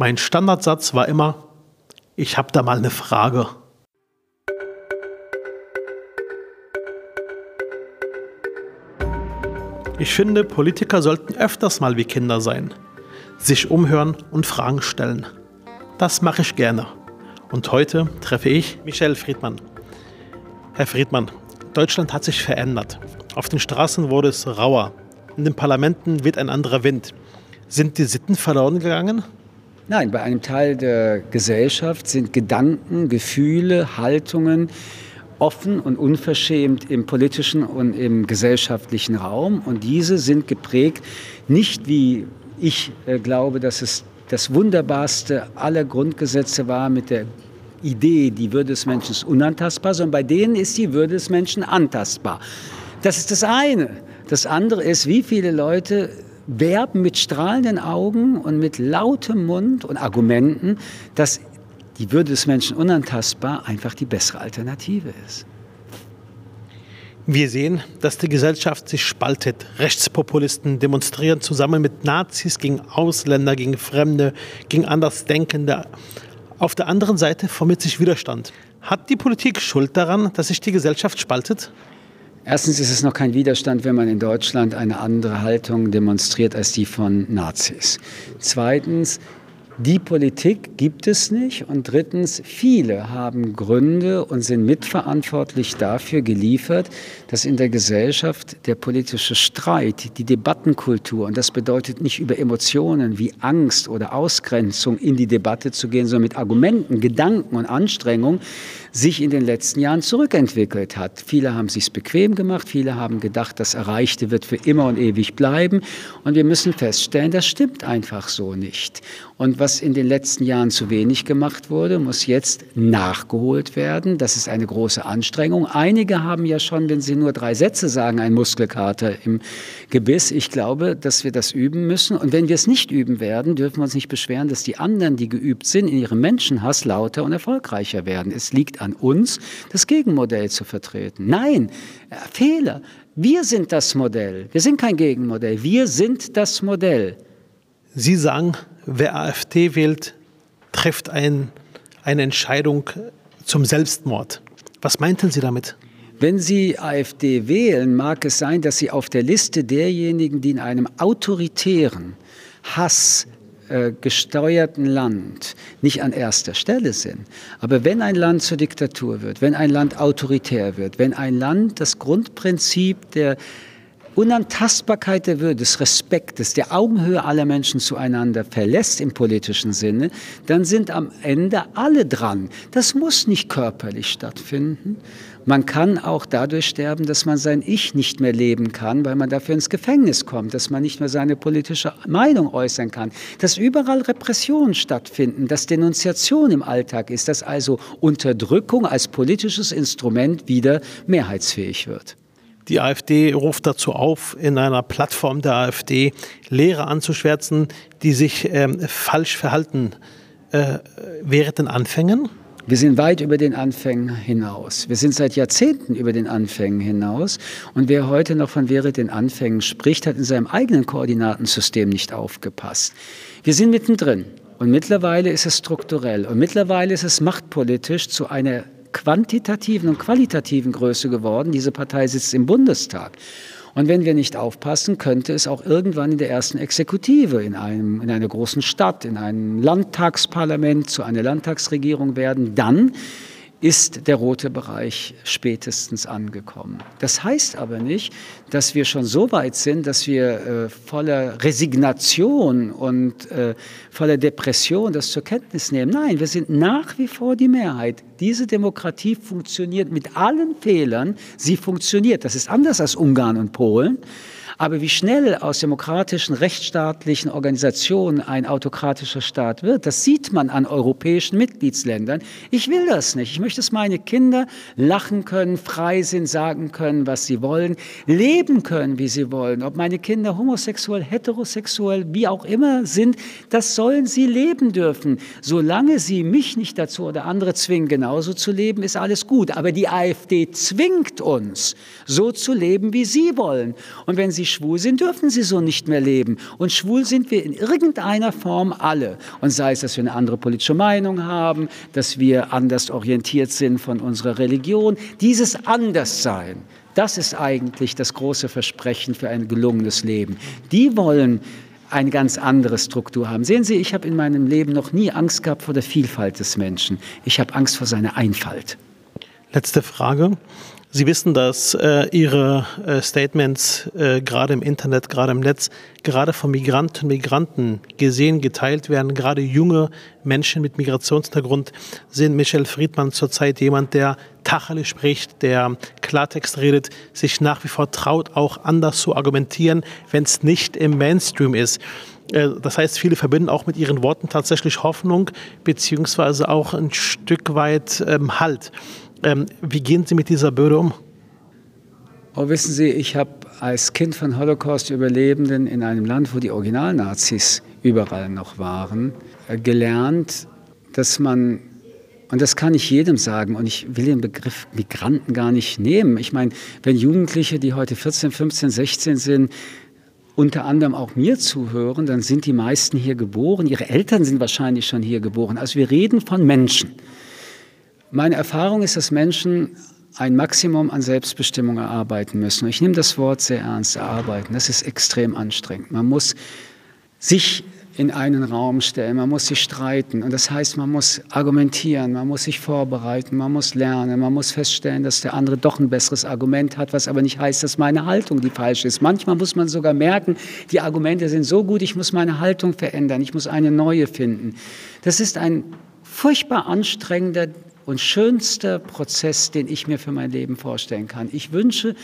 Mein Standardsatz war immer, ich habe da mal eine Frage. Ich finde, Politiker sollten öfters mal wie Kinder sein, sich umhören und Fragen stellen. Das mache ich gerne. Und heute treffe ich Michel Friedmann. Herr Friedmann, Deutschland hat sich verändert. Auf den Straßen wurde es rauer. In den Parlamenten weht ein anderer Wind. Sind die Sitten verloren gegangen? Nein, bei einem Teil der Gesellschaft sind Gedanken, Gefühle, Haltungen offen und unverschämt im politischen und im gesellschaftlichen Raum. Und diese sind geprägt nicht wie ich äh, glaube, dass es das wunderbarste aller Grundgesetze war mit der Idee, die Würde des Menschen ist unantastbar, sondern bei denen ist die Würde des Menschen antastbar. Das ist das eine. Das andere ist, wie viele Leute werben mit strahlenden Augen und mit lautem Mund und Argumenten, dass die Würde des Menschen unantastbar einfach die bessere Alternative ist. Wir sehen, dass die Gesellschaft sich spaltet. Rechtspopulisten demonstrieren zusammen mit Nazis gegen Ausländer, gegen Fremde, gegen Andersdenkende. Auf der anderen Seite formiert sich Widerstand. Hat die Politik Schuld daran, dass sich die Gesellschaft spaltet? Erstens ist es noch kein Widerstand, wenn man in Deutschland eine andere Haltung demonstriert als die von Nazis. Zweitens die Politik gibt es nicht. Und drittens, viele haben Gründe und sind mitverantwortlich dafür geliefert, dass in der Gesellschaft der politische Streit, die Debattenkultur, und das bedeutet nicht über Emotionen wie Angst oder Ausgrenzung in die Debatte zu gehen, sondern mit Argumenten, Gedanken und Anstrengungen, sich in den letzten Jahren zurückentwickelt hat. Viele haben sich bequem gemacht, viele haben gedacht, das Erreichte wird für immer und ewig bleiben. Und wir müssen feststellen, das stimmt einfach so nicht. Und was in den letzten Jahren zu wenig gemacht wurde, muss jetzt nachgeholt werden. Das ist eine große Anstrengung. Einige haben ja schon, wenn sie nur drei Sätze sagen, einen Muskelkater im Gebiss. Ich glaube, dass wir das üben müssen. Und wenn wir es nicht üben werden, dürfen wir uns nicht beschweren, dass die anderen, die geübt sind, in ihrem Menschenhass lauter und erfolgreicher werden. Es liegt an uns, das Gegenmodell zu vertreten. Nein, äh, Fehler. Wir sind das Modell. Wir sind kein Gegenmodell. Wir sind das Modell. Sie sagen, wer AfD wählt, trifft ein, eine Entscheidung zum Selbstmord. Was meinten Sie damit? Wenn Sie AfD wählen, mag es sein, dass Sie auf der Liste derjenigen, die in einem autoritären Hass äh, gesteuerten Land nicht an erster Stelle sind. Aber wenn ein Land zur Diktatur wird, wenn ein Land autoritär wird, wenn ein Land das Grundprinzip der Unantastbarkeit der Würde, des Respektes, der Augenhöhe aller Menschen zueinander verlässt im politischen Sinne, dann sind am Ende alle dran. Das muss nicht körperlich stattfinden. Man kann auch dadurch sterben, dass man sein Ich nicht mehr leben kann, weil man dafür ins Gefängnis kommt, dass man nicht mehr seine politische Meinung äußern kann, dass überall Repressionen stattfinden, dass Denunziation im Alltag ist, dass also Unterdrückung als politisches Instrument wieder mehrheitsfähig wird. Die AfD ruft dazu auf, in einer Plattform der AfD Lehrer anzuschwärzen, die sich ähm, falsch verhalten äh, während den Anfängen. Wir sind weit über den Anfängen hinaus. Wir sind seit Jahrzehnten über den Anfängen hinaus. Und wer heute noch von während den Anfängen spricht, hat in seinem eigenen Koordinatensystem nicht aufgepasst. Wir sind mittendrin. Und mittlerweile ist es strukturell. Und mittlerweile ist es machtpolitisch zu einer quantitativen und qualitativen Größe geworden. Diese Partei sitzt im Bundestag. Und wenn wir nicht aufpassen, könnte es auch irgendwann in der ersten Exekutive, in, einem, in einer großen Stadt, in einem Landtagsparlament, zu einer Landtagsregierung werden. Dann ist der rote Bereich spätestens angekommen. Das heißt aber nicht, dass wir schon so weit sind, dass wir äh, voller Resignation und äh, voller Depression das zur Kenntnis nehmen. Nein, wir sind nach wie vor die Mehrheit. Diese Demokratie funktioniert mit allen Fehlern. Sie funktioniert. Das ist anders als Ungarn und Polen. Aber wie schnell aus demokratischen, rechtsstaatlichen Organisationen ein autokratischer Staat wird, das sieht man an europäischen Mitgliedsländern. Ich will das nicht. Ich möchte, dass meine Kinder lachen können, frei sind, sagen können, was sie wollen, leben können, wie sie wollen. Ob meine Kinder homosexuell, heterosexuell, wie auch immer sind, das sollen sie leben dürfen. Solange sie mich nicht dazu oder andere zwingen, genauso zu leben, ist alles gut. Aber die AfD zwingt uns, so zu leben, wie sie wollen. Und wenn sie schwul sind, dürfen sie so nicht mehr leben. Und schwul sind wir in irgendeiner Form alle. Und sei es, dass wir eine andere politische Meinung haben, dass wir anders orientiert sind von unserer Religion. Dieses Anderssein, das ist eigentlich das große Versprechen für ein gelungenes Leben. Die wollen eine ganz andere Struktur haben. Sehen Sie, ich habe in meinem Leben noch nie Angst gehabt vor der Vielfalt des Menschen. Ich habe Angst vor seiner Einfalt. Letzte Frage. Sie wissen, dass äh, Ihre äh, Statements äh, gerade im Internet, gerade im Netz, gerade von Migranten Migranten gesehen, geteilt werden. Gerade junge Menschen mit Migrationshintergrund sind Michel Friedmann zurzeit jemand, der Tacheles spricht, der Klartext redet, sich nach wie vor traut, auch anders zu argumentieren, wenn es nicht im Mainstream ist. Äh, das heißt, viele verbinden auch mit ihren Worten tatsächlich Hoffnung, beziehungsweise auch ein Stück weit ähm, Halt. Ähm, wie gehen Sie mit dieser Bürde um? Oh, wissen Sie, ich habe als Kind von Holocaust-Überlebenden in einem Land, wo die Originalnazis überall noch waren, äh, gelernt, dass man, und das kann ich jedem sagen, und ich will den Begriff Migranten gar nicht nehmen. Ich meine, wenn Jugendliche, die heute 14, 15, 16 sind, unter anderem auch mir zuhören, dann sind die meisten hier geboren. Ihre Eltern sind wahrscheinlich schon hier geboren. Also wir reden von Menschen. Meine Erfahrung ist, dass Menschen ein Maximum an Selbstbestimmung erarbeiten müssen. Ich nehme das Wort sehr ernst, erarbeiten. Das ist extrem anstrengend. Man muss sich in einen Raum stellen, man muss sich streiten. Und das heißt, man muss argumentieren, man muss sich vorbereiten, man muss lernen, man muss feststellen, dass der andere doch ein besseres Argument hat, was aber nicht heißt, dass meine Haltung die falsche ist. Manchmal muss man sogar merken, die Argumente sind so gut, ich muss meine Haltung verändern, ich muss eine neue finden. Das ist ein furchtbar anstrengender und schönster Prozess, den ich mir für mein Leben vorstellen kann. Ich wünsche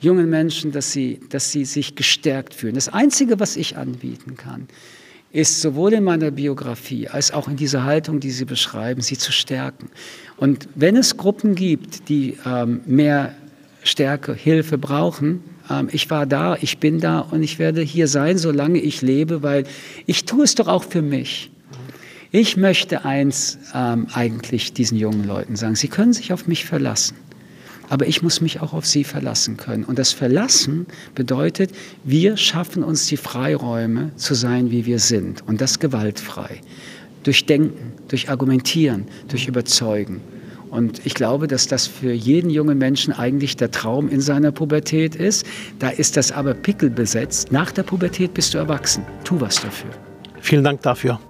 jungen Menschen, dass sie, dass sie sich gestärkt fühlen. Das Einzige, was ich anbieten kann, ist sowohl in meiner Biografie als auch in dieser Haltung, die Sie beschreiben, sie zu stärken. Und wenn es Gruppen gibt, die ähm, mehr Stärke, Hilfe brauchen, ähm, ich war da, ich bin da und ich werde hier sein, solange ich lebe, weil ich tue es doch auch für mich. Ich möchte eins ähm, eigentlich diesen jungen Leuten sagen, sie können sich auf mich verlassen. Aber ich muss mich auch auf sie verlassen können. Und das Verlassen bedeutet, wir schaffen uns die Freiräume zu sein, wie wir sind. Und das gewaltfrei. Durch Denken, durch Argumentieren, durch Überzeugen. Und ich glaube, dass das für jeden jungen Menschen eigentlich der Traum in seiner Pubertät ist. Da ist das aber pickelbesetzt. Nach der Pubertät bist du erwachsen. Tu was dafür. Vielen Dank dafür.